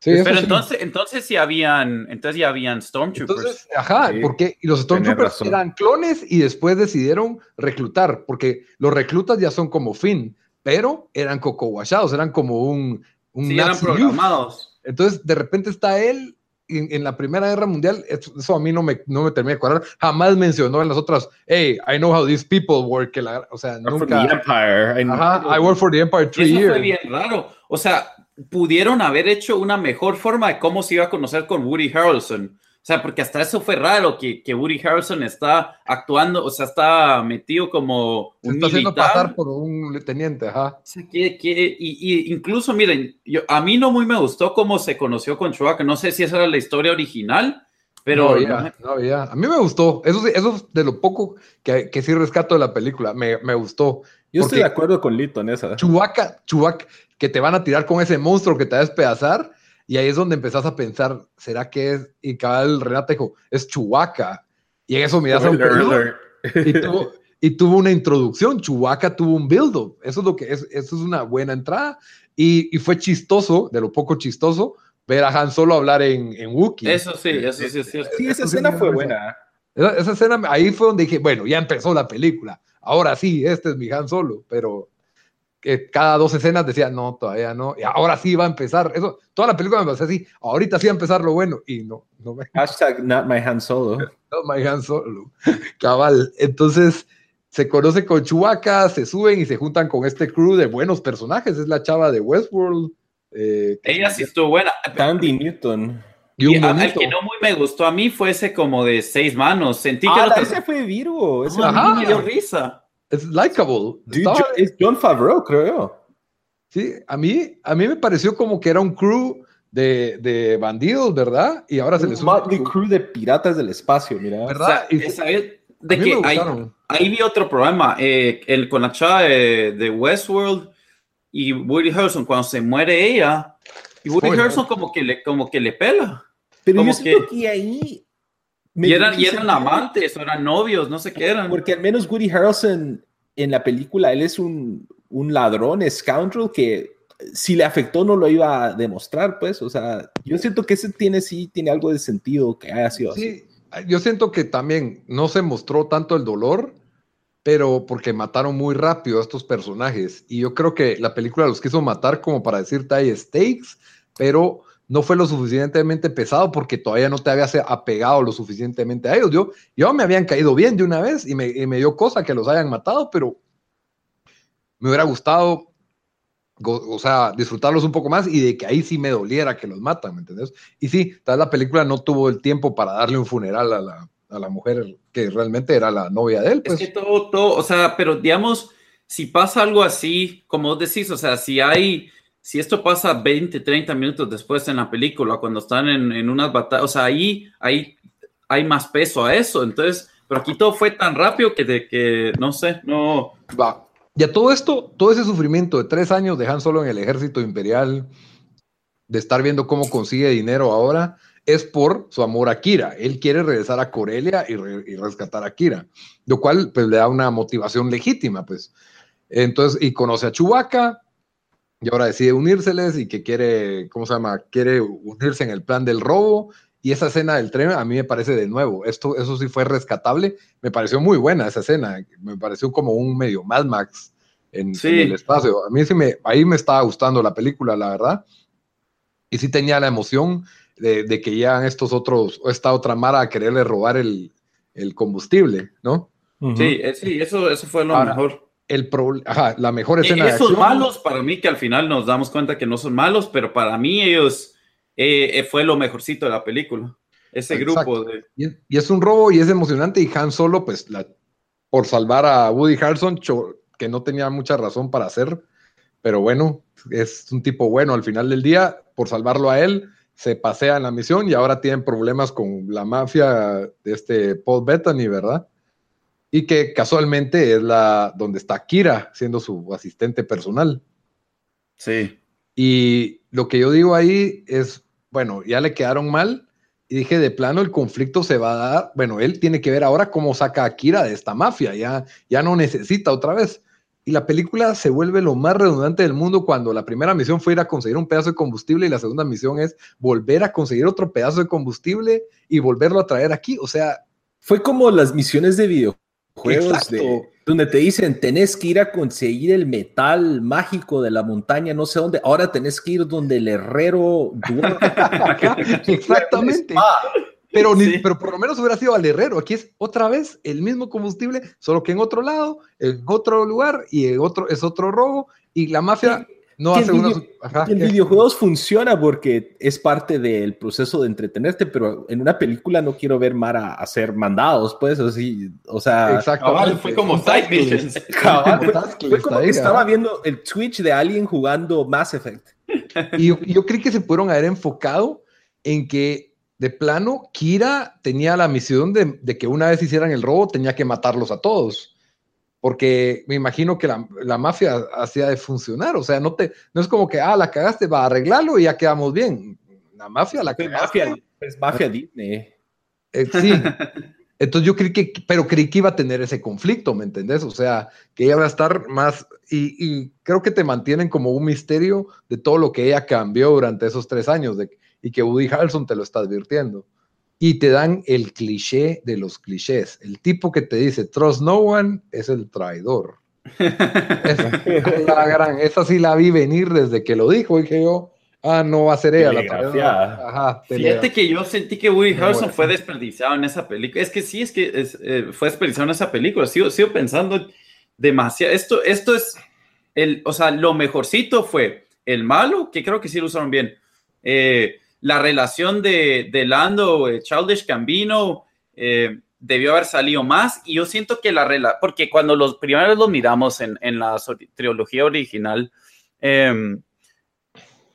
Sí, pero entonces, entonces sí habían, entonces ya habían Stormtroopers. Entonces, ajá, porque y los Stormtroopers eran clones y después decidieron reclutar, porque los reclutas ya son como Finn, pero eran coco eran como un, un sí, eran programados. Entonces, de repente está él en, la Primera Guerra Mundial, eso, a mí no me, no me termina de cuadrar. Jamás mencionó en las otras, hey, I know how these people work. o sea, nunca. For the Empire. Ajá, I work for the Empire three eso fue bien raro. O sea, pudieron haber hecho una mejor forma de cómo se iba a conocer con Woody Harrelson. O sea, porque hasta eso fue raro que, que Woody Harrelson está actuando, o sea, está metido como un está haciendo pasar por un teniente, ajá. O sea, que, que y, incluso, miren, yo, a mí no muy me gustó cómo se conoció con Chewbacca. No sé si esa era la historia original, pero... No, ya, A mí me gustó. Eso, eso es de lo poco que, que sí rescato de la película. Me, me gustó. Yo estoy de acuerdo con Lito en esa. Chewbacca, Chewbacca, que te van a tirar con ese monstruo que te va a despedazar y ahí es donde empezás a pensar, ¿será que es? Y cada el Renate dijo, es Chubaca. Y en eso miras a un y tuvo, y tuvo una introducción. Chubaca tuvo un build-up. Eso es lo que es, eso es una buena entrada. Y, y, fue chistoso, de lo poco chistoso, ver a Han Solo hablar en, en Wookiee. Eso sí, eso sí, sí, sí. esa escena fue buena. Esa, esa, escena, ahí fue donde dije, bueno, ya empezó la película. Ahora sí, este es mi Han Solo, pero que cada dos escenas decía, no, todavía no, y ahora sí va a empezar. Eso, toda la película me parece así, ahorita sí va a empezar lo bueno, y no, no me... *laughs* Hashtag not my hand solo. Not my hand solo. Cabal. Entonces, se conoce con Chewbacca, se suben y se juntan con este crew de buenos personajes. Es la chava de Westworld. Eh, Ella sí estuvo buena. Tandy Newton. Y, el que no muy me gustó a mí fue ese como de seis manos. Sentí que ah, ese fue Virgo. Ese me dio risa. Es likable. es John Favreau, creo yo. Sí, a mí, a mí me pareció como que era un crew de, de bandidos, ¿verdad? Y ahora se les Un crew de piratas del espacio, mira. ¿Verdad? de que ahí, vi otro problema. Eh, el, con la chava de, Westworld y Woody Harrelson, cuando se muere ella, y Woody Harrelson como que le, como que le pela. Pero yo siento que ahí y eran, y eran amantes, o eran novios, no sé qué eran. Porque al menos Woody Harrelson en la película, él es un, un ladrón, scoundrel, que si le afectó no lo iba a demostrar, pues. O sea, yo siento que ese tiene, sí, tiene algo de sentido que haya sido sí, Yo siento que también no se mostró tanto el dolor, pero porque mataron muy rápido a estos personajes. Y yo creo que la película los quiso matar como para decirte hay stakes, pero no fue lo suficientemente pesado porque todavía no te habías apegado lo suficientemente a ellos. Yo, yo me habían caído bien de una vez y me, dio cosa que los hayan matado, pero me hubiera gustado, o sea, disfrutarlos un poco más y de que ahí sí me doliera que los matan, ¿me entiendes? Y sí, tal la película no tuvo el tiempo para darle un funeral a la, a la mujer que realmente era la novia de él. Pues. Es que todo, todo, o sea, pero digamos, si pasa algo así, como decís, o sea, si hay si esto pasa 20, 30 minutos después en la película, cuando están en, en unas batallas, o sea, ahí, ahí hay más peso a eso. Entonces, pero aquí todo fue tan rápido que, de, que no sé, no. Va. Y a todo esto, todo ese sufrimiento de tres años dejan solo en el ejército imperial, de estar viendo cómo consigue dinero ahora, es por su amor a Kira. Él quiere regresar a Corelia y, y rescatar a Kira, lo cual pues, le da una motivación legítima, pues. Entonces, y conoce a Chewbacca, y ahora decide unírseles y que quiere, ¿cómo se llama? Quiere unirse en el plan del robo. Y esa escena del tren a mí me parece de nuevo, esto, eso sí fue rescatable, me pareció muy buena esa escena, me pareció como un medio Mad Max en, el espacio. A mí sí me, ahí me estaba gustando la película, la verdad. Y sí tenía la emoción de, que llegan estos otros, esta otra Mara a quererle robar el, combustible, ¿no? Sí, eh, sí, eso, eso fue lo mejor el la mejor eh, escena. esos malos, para mí, que al final nos damos cuenta que no son malos, pero para mí ellos eh, eh, fue lo mejorcito de la película. ese Exacto. grupo de... Y, y es un robo y es emocionante. Y Han Solo, pues, la, por salvar a Woody Harrelson, que no tenía mucha razón para hacer, pero bueno, es un tipo bueno al final del día. Por salvarlo a él, se pasea en la misión y ahora tienen problemas con la mafia de este Paul Bettany, ¿verdad? Y que casualmente es la donde está Kira siendo su asistente personal. Sí. Y lo que yo digo ahí es, bueno, ya le quedaron mal. Y dije, de plano, el conflicto se va a dar. Bueno, él tiene que ver ahora cómo saca a Kira de esta mafia. Ya, ya no necesita otra vez. Y la película se vuelve lo más redundante del mundo cuando la primera misión fue ir a conseguir un pedazo de combustible y la segunda misión es volver a conseguir otro pedazo de combustible y volverlo a traer aquí. O sea, Fue como las misiones de videojuegos Exacto. de, donde te dicen tenés que ir a conseguir el metal mágico de la montaña, no sé dónde. Ahora tenés que ir donde el herrero. *laughs* exactamente. Ah, Pero, ni- Sí. pero por lo menos hubiera sido al herrero. Aquí es otra vez el mismo combustible, solo que en otro lado, en otro lugar y en otro es otro robo. Y la mafia no hace video- Ajá, en ¿qué? videojuegos funciona porque es parte del proceso de entretenerte, pero en una película no quiero ver Mara hacer mandados, pues, así, o sea, Exactamente. Cabal, fue como side missions. *laughs* cabal, fue- fue como que estaba viendo el Twitch de alguien jugando Mass Effect. Y yo, yo creí que se pudieron haber enfocado en que de plano Kira tenía la misión de, de que una vez hicieran el robo tenía que matarlos a todos. Porque me imagino que la, la mafia hacía de funcionar. O sea, no, te, no es como que, ah, la cagaste, va a arreglarlo y ya quedamos bien. La mafia la Es cagaste. mafia, es mafia Disney. Eh, sí. Entonces yo creí que, pero creí que iba a tener ese conflicto, ¿me entendés? O sea, que ella va a estar más, y, y creo que te mantienen como un misterio de todo lo que ella cambió durante esos tres años de- y que Woody Harrelson te lo está advirtiendo. Y te dan el cliché de los clichés. El tipo que te dice, trust no one, es el traidor. *laughs* Es la gran, esa sí la vi venir desde que lo dijo. Dije yo, ah, no va a ser ella la traidora. Ajá, Fíjate que yo sentí que Woody bueno. fue desperdiciado en esa película. Es que sí, es que es, eh, fue desperdiciado en esa película. Sigo, sigo pensando demasiado. Esto, esto es el, o sea, lo mejorcito fue el malo, que creo que sí lo usaron bien. Eh, la relación de, de Lando, eh, Childish Gambino, eh, debió haber salido más. Y yo siento que la relación, porque cuando los primeros los miramos en, en la trilogía original, em,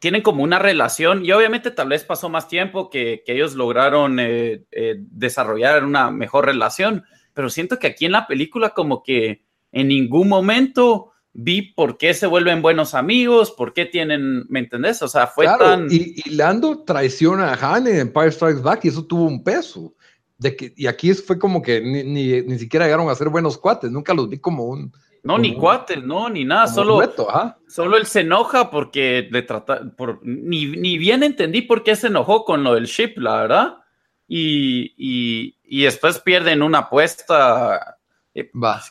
tienen como una relación y obviamente tal vez pasó más tiempo que, que ellos lograron eh, eh, desarrollar una mejor relación, pero siento que aquí en la película como que en ningún momento vi por qué se vuelven buenos amigos, por qué tienen, ¿me entendés? O sea, fue Claro, tan... y, y Lando traiciona a Han en Empire Strikes Back y eso tuvo un peso. De que, y aquí fue como que ni, ni, ni siquiera llegaron a ser buenos cuates, nunca los vi como un... no, ni cuates, no, ni nada, solo... Solo él se enoja porque le trata, por, ni, ni bien entendí por qué se enojó con lo del ship, la verdad. Y, y, y después pierden una apuesta. Eh, Va.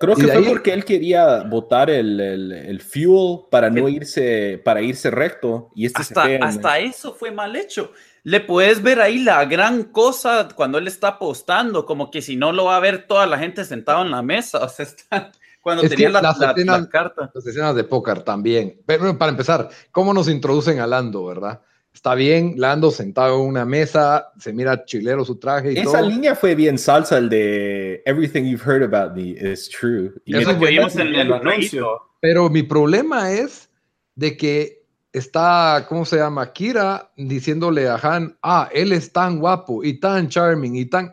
Creo que fue ahí- porque él quería botar el, el, el fuel para no irse, para irse recto. Y este Hasta, eso fue mal hecho. Le puedes ver ahí la gran cosa cuando él está apostando, como que si no lo va a ver toda la gente sentada en la mesa. O sea, *laughs* está, cuando Es tenía la, las la- escenas- la carta. Las escenas de póker también. Pero bueno, para empezar, ¿cómo nos introducen a Lando, verdad? Está bien, Lando sentado en una mesa, se mira chilero su traje y Esa todo. línea fue bien salsa, el de Everything you've heard about me is true. Y Eso que vimos en el anuncio. Pero mi problema es de que está, ¿cómo se llama? Kira diciéndole a Han, ah, él es tan guapo y tan charming y tan...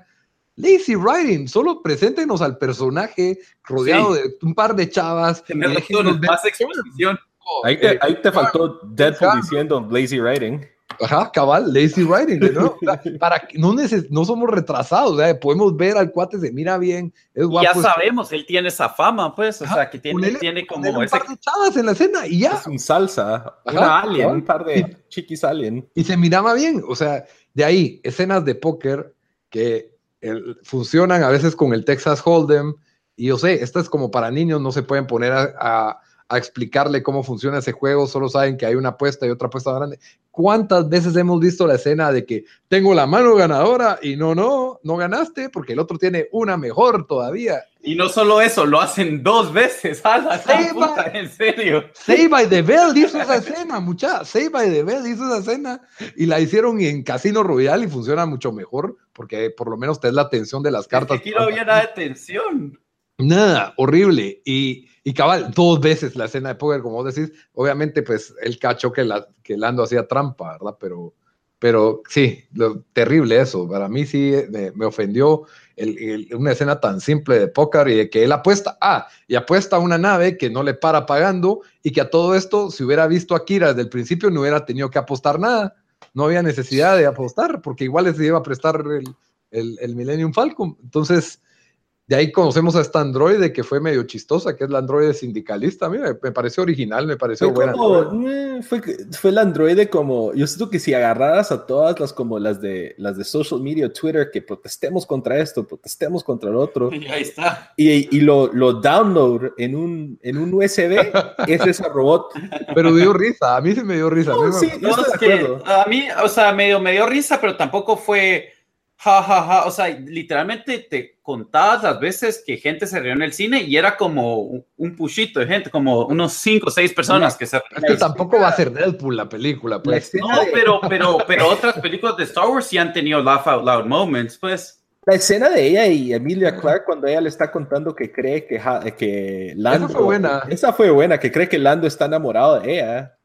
Lazy writing, solo preséntenos al personaje rodeado Sí. de un par de chavas. Más exposición. Ahí, te, Eh, ahí te faltó Deadpool diciendo lazy writing. Ajá, cabal, lazy writing, de nuevo. O sea, para no, neces- no somos retrasados, o sea, podemos ver al cuate, se mira bien, es Y guapo. ya sabemos, él tiene esa fama, pues, o Ajá, sea, que tiene, ponele- tiene como un ese... par de chavas en la escena y ya. Es un salsa, Ajá, una alien, cabal. un par de chiquis alien. y se miraba bien. O sea, de ahí, escenas de póker que el- funcionan a veces con el Texas Hold'em. Y yo sé, esta es como para niños, no se pueden poner a, a- a explicarle cómo funciona ese juego, solo saben que hay una apuesta y otra apuesta grande. ¿Cuántas veces hemos visto la escena de que tengo la mano ganadora y no, no, no ganaste porque el otro tiene una mejor todavía? Y no solo eso, lo hacen dos veces. *laughs* ¡Hala, puta, en serio! Save by the Bell hizo esa escena, mucha. Save by the Bell hizo esa escena y la hicieron en Casino Royal y funciona mucho mejor porque por lo menos te es la atención de las cartas. aquí no había nada de tensión. Nada, horrible. Y, y, cabal, dos veces la escena de póker, como vos decís, obviamente, pues él cachó que, la, que Lando hacía trampa, ¿verdad? Pero, pero sí, terrible eso. Para mí sí me, me ofendió una escena tan simple de póker y de que él apuesta, ah, y apuesta a una nave que no le para pagando y que a todo esto, si hubiera visto a Kira desde el principio, no hubiera tenido que apostar nada. No había necesidad de apostar porque igual les iba a prestar el, el, el Millennium Falcon. Entonces, de ahí conocemos a esta androide que fue medio chistosa, que es la androide sindicalista. A mí me, pareció original, me pareció fue buena. Como, eh, fue, fue, la androide como, yo siento que si agarraras a todas las como las de las de social media, Twitter, que protestemos contra esto, protestemos contra el otro. *laughs* Y ahí está. Y, y lo, lo, download en un, en un USB, *laughs* es ese robot. Pero dio risa, a mí sí me dio risa. No, a, mí sí, no, es que a mí, o sea, medio me dio risa, pero tampoco fue ja, ja, ja, o sea, literalmente te contabas las veces que gente se rió en el cine y era como un pushito de gente, como unos cinco o seis personas que se Es que tampoco va a ser Deadpool la película, pues. No, pero, pero, pero otras películas de Star Wars sí han tenido laugh out loud moments, pues. La escena de ella y Emilia Clark cuando ella le está contando que cree que, que Lando... Esa fue buena. Esa fue buena, que cree que Lando está enamorado de ella.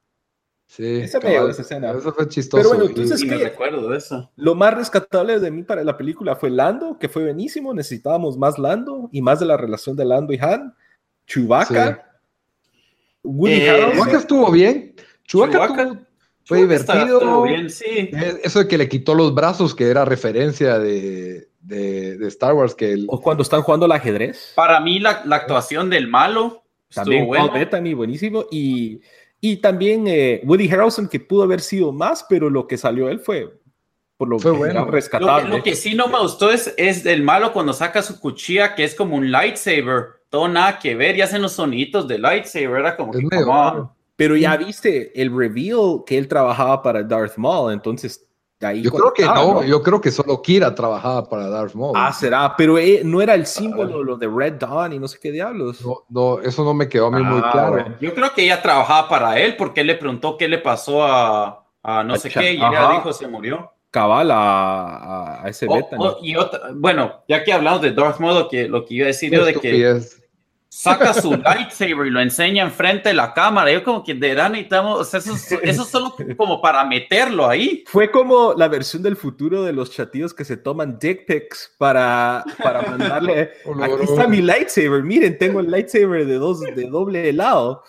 Sí, esa, cabal, esa escena. Eso fue chistoso. Pero bueno, entonces sí, me recuerdo de eso. Lo más rescatable de mí para la película fue Lando, que fue buenísimo. Necesitábamos más Lando y más de la relación de Lando y Han. Chewbacca. Sí. Woody eh, Chewbacca estuvo bien. Chewbacca, Chewbacca tuvo, fue divertido. Estuvo bien, sí. Eh, eso de que le quitó los brazos, que era referencia de, de, de Star Wars. Que el... O cuando están jugando al ajedrez. Para mí, la, la actuación del malo. También estuvo Paul Bettany, buenísimo. Y y también eh, Woody Harrelson, que pudo haber sido más, pero lo que salió él fue por lo fue bueno. rescatable. Lo que, lo que, sí no me gustó es, es el malo cuando saca su cuchilla, que es como un lightsaber, todo nada que ver, y hacen los sonitos de lightsaber, era como es que como, Pero ya viste el reveal que él trabajaba para Darth Maul, entonces Ahí yo creo que no, ¿no, yo creo que solo Kira trabajaba para Darth Maul. Ah, será, pero eh, no era el símbolo, lo de Red Dawn y no sé qué diablos. No, no eso no me quedó a mí ah, muy claro. Bueno. Yo creo que ella trabajaba para él porque él le preguntó qué le pasó a, a no sé qué y ella dijo se murió. Cabal a, a, ese oh, beta. Oh, y otra, bueno, ya que hablamos de Darth Maul, lo que, lo que iba a decir yo de que saca su lightsaber y lo enseña enfrente de la cámara. Yo como que de verdad necesitamos, o sea, eso, eso *laughs* es solo como para meterlo ahí. Fue como la versión del futuro de los chatillos que se toman dick pics para, para *laughs* mandarle, *laughs* aquí está mi lightsaber, miren, tengo el lightsaber de, dos, de doble lado.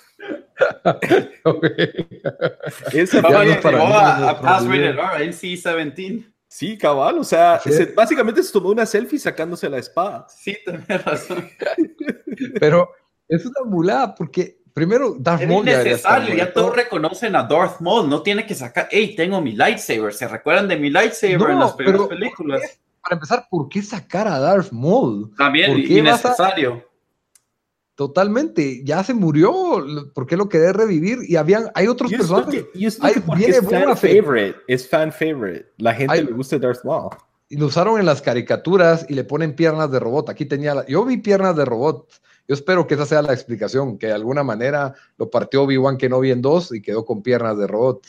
Ese fue para a, a Pass Rated R, NC-17. Sí, cabal, o sea, ¿Sí? se, básicamente se tomó una selfie sacándose la espada. Sí, tenés razón. *laughs* Pero es una mulada porque primero Darth es Maul ya, necesario, ya todos reconocen a Darth Maul, no tiene que sacar, hey, tengo mi lightsaber, ¿se recuerdan de mi lightsaber no, en las primeras películas? Para empezar, ¿por qué sacar a Darth Maul? También innecesario. Totalmente, ya se murió, ¿por qué lo quería revivir? Y habían, hay otros yo personajes. Que, yo hay, viene es fan favorite, es fan favorite. La gente hay, le gusta Darth Maul. Y lo usaron en las caricaturas y le ponen piernas de robot. Aquí tenía, la, yo vi piernas de robot. Yo espero que esa sea la explicación, que de alguna manera lo partió Obi-Wan Kenobi en dos y quedó con piernas de robot.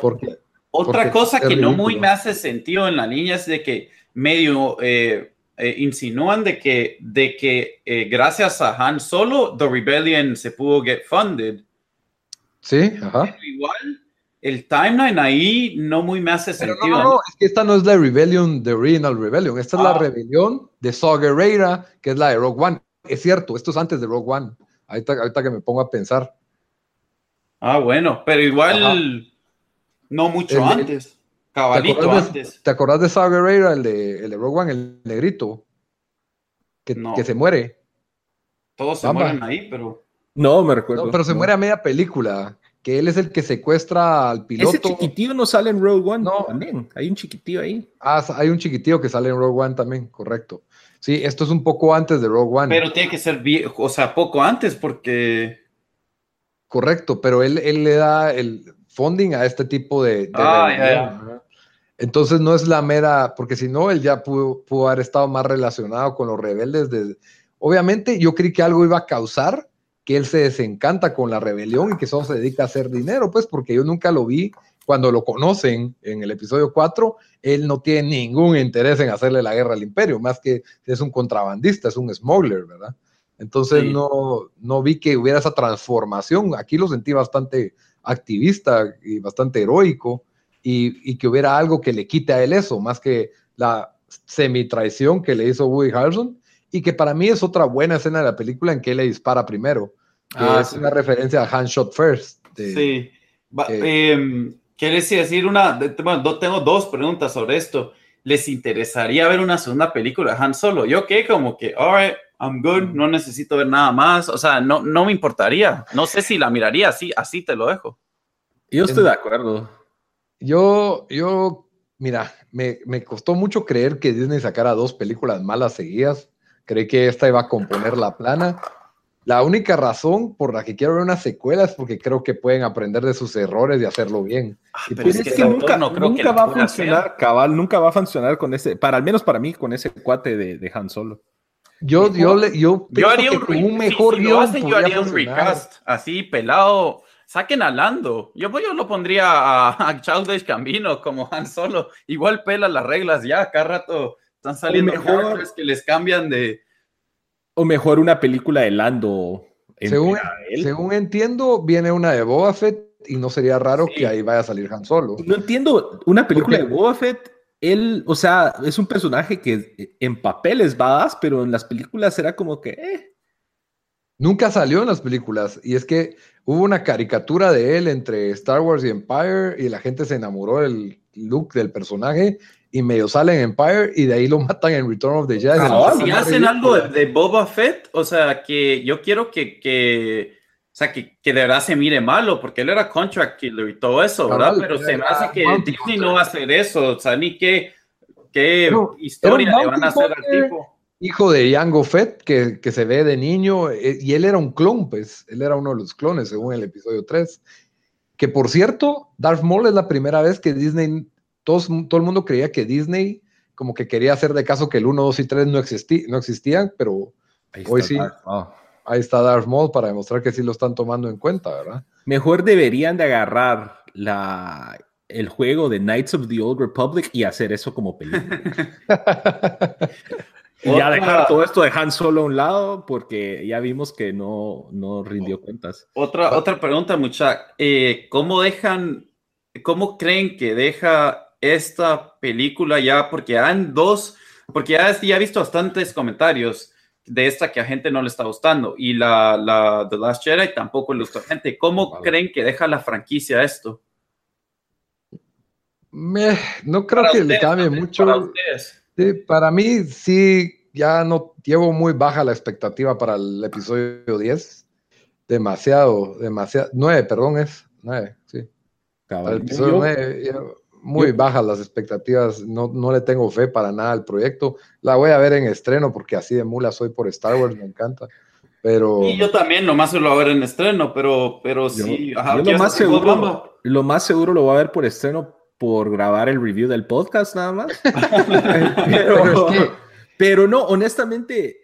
Porque, otra porque cosa que no muy me hace sentido en la niña es de que medio eh, eh, insinúan de que, de que eh, gracias a Han Solo, The Rebellion se pudo get funded. Sí, ajá. Pero igual, el timeline ahí no muy me hace Pero sentido. No, no, es que esta no es la Rebellion, The Original Rebellion. Esta es Ah. la rebelión de Saw Gerrera, que es la de Rogue One. Es cierto, esto es antes de Rogue One. Ahorita, ahorita que me pongo a pensar. Ah, bueno, pero igual Ajá. no mucho El- antes. Cabalito ¿Te acordás, antes. de, ¿Te acordás de Saw Gerrera, el de, el de Rogue One, el negrito? Que, No. que se muere. Todos se Bamba. mueren ahí, pero. No, me recuerdo. No, pero se no. muere a media película. Que él es el que secuestra al piloto. Ese chiquitillo no sale en Rogue One No. también. Hay un chiquitillo ahí. Ah, hay un chiquitillo que sale en Rogue One también, correcto. Sí, esto es un poco antes de Rogue One. Pero tiene que ser viejo, o sea, poco antes, porque. Correcto, pero él, él le da el funding a este tipo de... de Ah, ya, ¿verdad? Entonces no es la mera, porque si no, él ya pudo, pudo haber estado más relacionado con los rebeldes. De, obviamente yo creí que algo iba a causar que él se desencanta con la rebelión y que solo se dedica a hacer dinero, pues porque yo nunca lo vi cuando lo conocen en el episodio 4, él no tiene ningún interés en hacerle la guerra al imperio, más que es un contrabandista, es un smuggler, ¿verdad? Entonces Sí. no, no vi que hubiera esa transformación. Aquí lo sentí bastante activista y bastante heroico y, y que hubiera algo que le quite a él eso, más que la semi-traición que le hizo Woody Harrelson y que para mí es otra buena escena de la película en que él le dispara primero, que Ah, es sí. una referencia a Hand Shot First. de- Sí. Va- eh, em, ¿Quieres decir una? de- Bueno, do- tengo dos preguntas sobre esto. ¿Les interesaría ver una segunda película de Han Solo? Yo que como que, alright, I'm good, no necesito ver nada más. O sea, no, no me importaría. No sé si la miraría así, así te lo dejo. Yo estoy de acuerdo. Yo, yo, mira, me, me costó mucho creer que Disney sacara dos películas malas seguidas. Creí que esta iba a componer la plana. La única razón por la que quiero ver una secuela es porque creo que pueden aprender de sus errores y hacerlo bien. Y pero pues es Es que que el nunca, no creo que nunca la va a funcionar, cabal, nunca va a funcionar con ese, para al menos para mí, con ese cuate de, de Han Solo. Yo, yo, yo, Yo pienso haría que un, un si- mejor si lo hacen, yo haría un funcionar. recast así pelado. Saquen a Lando. Yo, pues, yo lo pondría a, a Childish Gambino como Han Solo. Igual pela las reglas ya. Cada rato están saliendo mejor- que les cambian de. O mejor una película de Lando. Según, según entiendo, viene una de Boba Fett y no sería raro Sí. que ahí vaya a salir Han Solo. No entiendo, una película de Boba Fett, él, o sea, es un personaje que en papel es badass, pero en las películas era como que, eh, Nunca salió en las películas y es que hubo una caricatura de él entre Star Wars y Empire y la gente se enamoró del look del personaje y medio sale en Empire y de ahí lo *laughs* matan en Return of the Jedi. Ah, Si no, hacen algo de, Boba Fett, o sea, que yo quiero que. que o sea, que, que de verdad se mire malo, porque él era contract killer y todo eso, ¿verdad? Pero se me hace que Disney no va a hacer eso, o sea, ni qué, qué No, historia le van a hacer al tipo. Hijo de Jango Fett que, que se ve de niño eh, y él era un clon, pues él era uno de los clones según el episodio 3. Que por cierto, Darth Maul es la primera vez que Disney, todos, todo el mundo creía que Disney como que quería hacer de caso que el 1, 2 y 3 no, existí, no existían, pero ahí Hoy sí. Darth ahí está Darth Maul para demostrar que sí lo están tomando en cuenta, ¿verdad? Mejor deberían de agarrar la, el juego de Knights of the Old Republic y hacer eso como película. *laughs* y ya dejar todo esto de Han Solo a un lado, porque ya vimos que no, no rindió cuentas. Otra, otra pregunta, mucha. Eh, ¿Cómo dejan, cómo creen que deja esta película ya? Porque han dos, porque ya, ya he visto bastantes comentarios de esta que a gente no le está gustando y la, la The Last Jedi tampoco le gustó a gente. ¿Cómo Vale. creen que deja la franquicia esto? Me- no creo Para que le cambie también, mucho. Para ustedes. Sí, para mí sí, ya no llevo muy baja la expectativa para el episodio 10. Demasiado, demasiado. 9, perdón, es 9, sí. Para el episodio Yo- 9, ya muy yo- bajas las expectativas. No, no le tengo fe para nada al proyecto. La voy a ver en estreno porque así de mula soy por Star Wars, me encanta. Pero Y yo también, nomás se lo voy a ver en estreno, pero, pero Yo- sí. yo ajá, lo ¿quieres más seguro-? Lo más seguro lo voy a ver por estreno por grabar el review del podcast nada más. *laughs* pero, Pero es que- pero no, honestamente,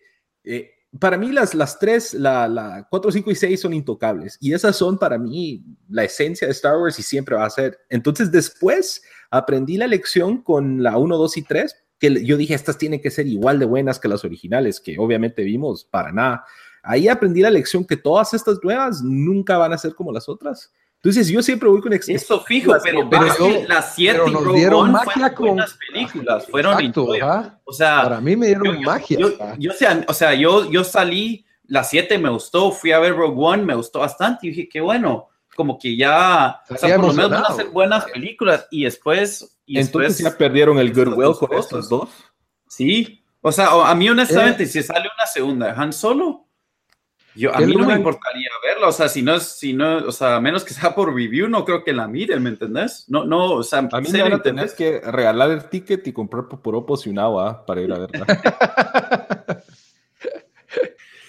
eh, para mí las, las tres, la, la 4, 5 y 6 son intocables. Y esas son para mí la esencia de Star Wars y siempre va a ser. Entonces después aprendí la lección con la 1, 2 y 3, que yo dije, estas tienen que ser igual de buenas que las originales, que obviamente vimos para nada. Ahí aprendí la lección que todas estas nuevas nunca van a ser como las otras. Entonces yo siempre voy con Eso fijo, pero, pero pero yo- las siete pero y nos Rogue dieron One magia fueron con- buenas películas, fueron Exacto. O sea, para mí me dieron yo- magia. Yo, yo, sea, o sea, yo, yo salí, las 7 me gustó, fui a ver Rogue One, me gustó bastante y dije, qué bueno, como que ya, o sea, por lo menos van a hacer buenas películas y después, y Entonces después, ya perdieron el goodwill con estos dos. sí, o sea, a mí honestamente, Eh. si sale una segunda de Han Solo, yo, a ¿Qué mí no me importaría verla, o sea, si no es, si no, o sea, a menos que sea por review, no creo que la miren, ¿me entendés? No, no, o sea, A mí me ¿entendés? tener que regalar el ticket y comprar poporopos y un agua para ir a verla. *laughs*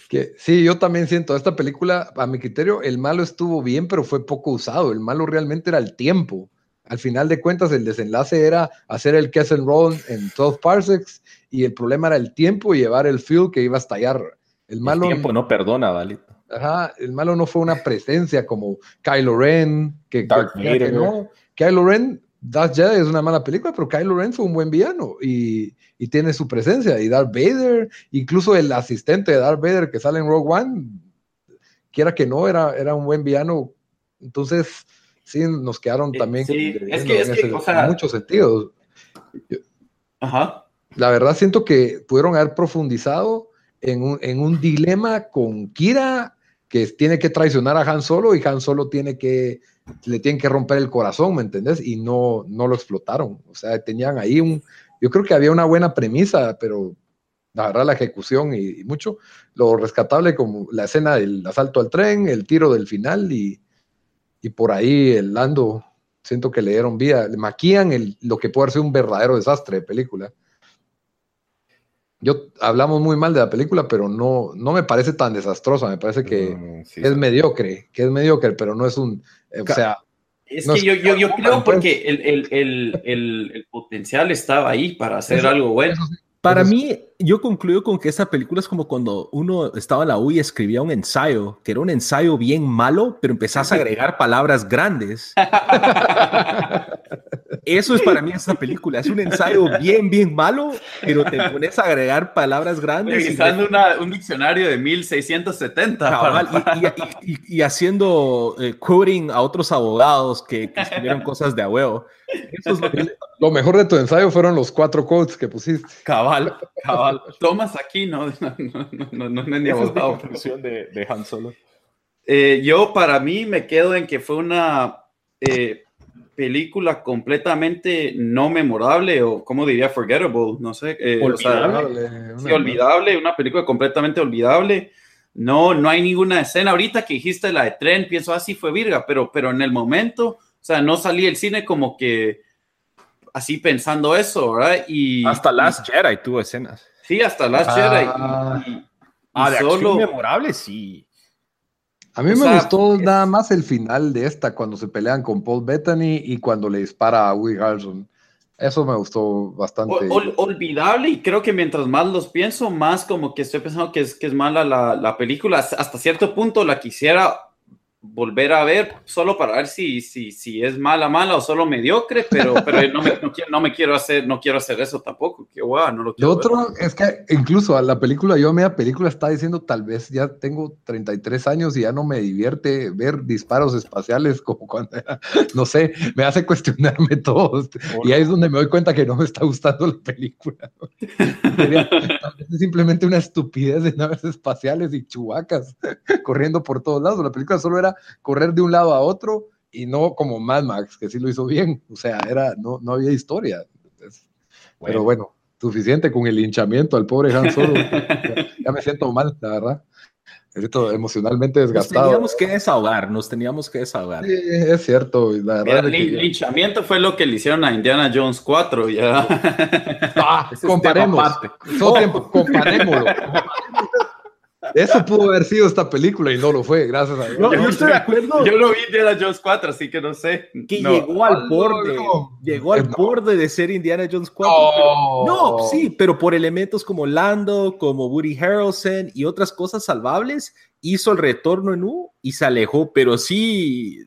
Que, sí, yo también siento, esta película, a mi criterio, el malo estuvo bien, pero fue poco usado. El malo realmente era el tiempo. Al final de cuentas, el desenlace era hacer el Kessel Roll en 12 parsecs y el problema era el tiempo y llevar el fuel que iba a estallar. El malo. El tiempo no perdona, ¿vale? Ajá, el malo no fue una presencia como Kylo Ren, que, Darth que- no. Kylo Ren, Darth Jedi es una mala película, pero Kylo Ren fue un buen villano y, y tiene su presencia. Y Darth Vader, incluso el asistente de Darth Vader que sale en Rogue One, quiera que no, era, era un buen villano. Entonces, sí, nos quedaron Eh, también sí, es que- es en que, ese- o sea- en muchos sentidos. Ajá. La verdad siento que pudieron haber profundizado en un, en un dilema con Kira que tiene que traicionar a Han Solo y Han Solo tiene que, le tienen que romper el corazón, ¿me entendés? Y no, no lo explotaron. O sea, tenían ahí un, yo creo que había una buena premisa, pero la verdad la ejecución y, mucho, lo rescatable como la escena del asalto al tren, el tiro del final y, y por ahí el Lando, siento que le dieron vida, le maquillan el, lo que puede ser un verdadero desastre de película. Yo hablamos muy mal de la película, pero no, no me parece tan desastrosa, me parece que Mm, sí, es sí. mediocre, que es mediocre, pero no es un, eh, o sea, Es No que es- yo, yo, yo creo porque el, el, el, el, el potencial estaba ahí para hacer Eso- algo bueno. Para Entonces- mí, yo concluyo con que esta película es como cuando uno estaba en la U y escribía un ensayo, que era un ensayo bien malo, pero empezás a *laughs* agregar palabras grandes. *laughs* Eso es para mí esta película. Es un ensayo bien, bien malo, pero te pones a agregar palabras grandes. y- Utilizando una- un diccionario de 1670. Cabal, para- y, y- y- y haciendo eh, quoting a otros abogados que, que escribieron cosas de a huevo. Eso es lo que lo mejor de tu ensayo fueron los cuatro quotes que pusiste. cabal, cabal. Tomas aquí, no, no, no, no, no, no es ni Esa es abogado. conclusión de, de Han Solo. Eh, yo para mí me quedo en que fue una eh, película completamente no memorable o como diría forgettable, no sé. eh, o sea, Olvidable, sí, una- olvidable, una película completamente olvidable. No, no hay ninguna escena. Ahorita que dijiste la de tren, pienso así fue virga, pero, pero en el momento, o sea, no salí del cine como que así pensando eso, ¿verdad? Y Hasta Last Jedi tuvo escenas. Sí, hasta Last Ah. Jedi. Y, y- Ah, y de solo. memorable, sí. A mí O me sea, gustó es- nada más el final de esta, cuando se pelean con Paul Bettany y cuando le dispara a Woody Harrelson. Eso me gustó bastante. Ol- ol- olvidable y creo que mientras más los pienso, más como que estoy pensando que es, que es mala la, la película. Hasta cierto punto la quisiera volver a ver solo para ver si, si, si es mala, mala o solo mediocre, pero, pero no, me, no, quiero, no me quiero hacer, no quiero hacer eso tampoco. Que guau, no lo Lo quiero ver. otro es que incluso a la película, yo a media película estaba diciendo, tal vez ya tengo 33 años y ya no me divierte ver disparos espaciales como cuando era, no sé, me hace cuestionarme *laughs* todo. Y ahí es donde me doy cuenta que no me está gustando la película. Sería- tal vez es simplemente una estupidez de naves espaciales y chubacas *laughs* corriendo por todos lados. La película solo era correr de un lado a otro y no como Mad Max, que sí lo hizo bien. O sea, era, no, no había historia. Es- Pero bueno, suficiente con el linchamiento al pobre Han Solo. *laughs* ya, ya me siento mal, la verdad. Me siento emocionalmente Nos desgastado. teníamos que desahogar, nos teníamos que desahogar. Sí, es cierto, la Mira, verdad. es que lin- ya- linchamiento fue lo que le hicieron a Indiana Jones 4. Ya. Ah, es comparemos. *laughs* Eso pudo haber sido esta película y no lo fue, gracias a Dios. No, yo estoy de acuerdo Yo no vi Indiana Jones 4, así que no sé. que No. llegó al no, borde, no. llegó al No. borde de ser Indiana Jones 4. No. pero- no, sí, pero por elementos como Lando, como Woody Harrelson y otras cosas salvables, hizo el retorno en U y se alejó, pero sí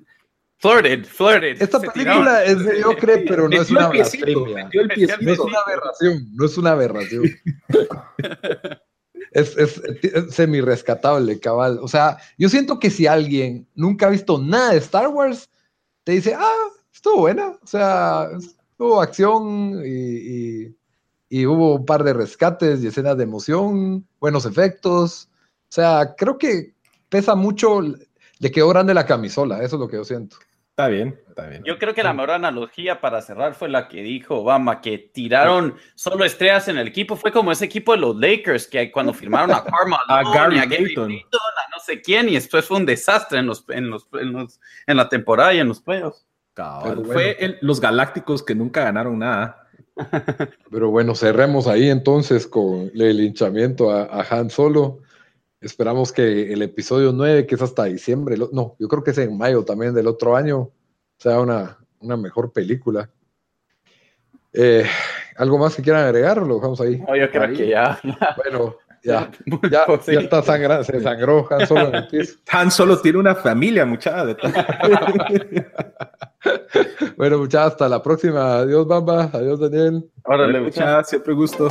Flirted, flirted. Esta Se película es mediocre, pero no es una blasfemia. No es una aberración, no es una aberración. *laughs* es, es, es semi-rescatable, cabal. O sea, yo siento que si alguien nunca ha visto nada de Star Wars, te dice, ah, estuvo buena. O sea, hubo acción y- y hubo un par de rescates y escenas de emoción, buenos efectos. O sea, creo que pesa mucho, le quedó grande la camisola, eso es lo que yo siento. Está bien, está bien. Yo creo que la mejor analogía para cerrar fue la que dijo Obama, que tiraron solo estrellas en el equipo. Fue como ese equipo de los Lakers que cuando firmaron a *laughs* Karl A Gary a Gary Payton. Payton, a no sé quién, y después fue un desastre en, los, en, los, en, los- en la temporada y en los playoffs. Bueno. Fue el- los Galácticos que nunca ganaron nada. Pero bueno, cerremos ahí entonces con el linchamiento a, a Han Solo. Esperamos que el episodio 9, que es hasta diciembre, no, yo creo que es en mayo también del otro año, sea una, una mejor película. Eh, ¿Algo más que quieran agregar o lo dejamos ahí? No, yo creo que ya. *laughs* Bueno, ya, ya, ya está sangrando, se sangró Han Solo en el piso. *laughs* Han Solo tiene una familia, muchacha. *laughs* bueno, muchachos, hasta la próxima. Adiós, Bamba. Adiós, Daniel. Órale, muchachos, siempre gusto.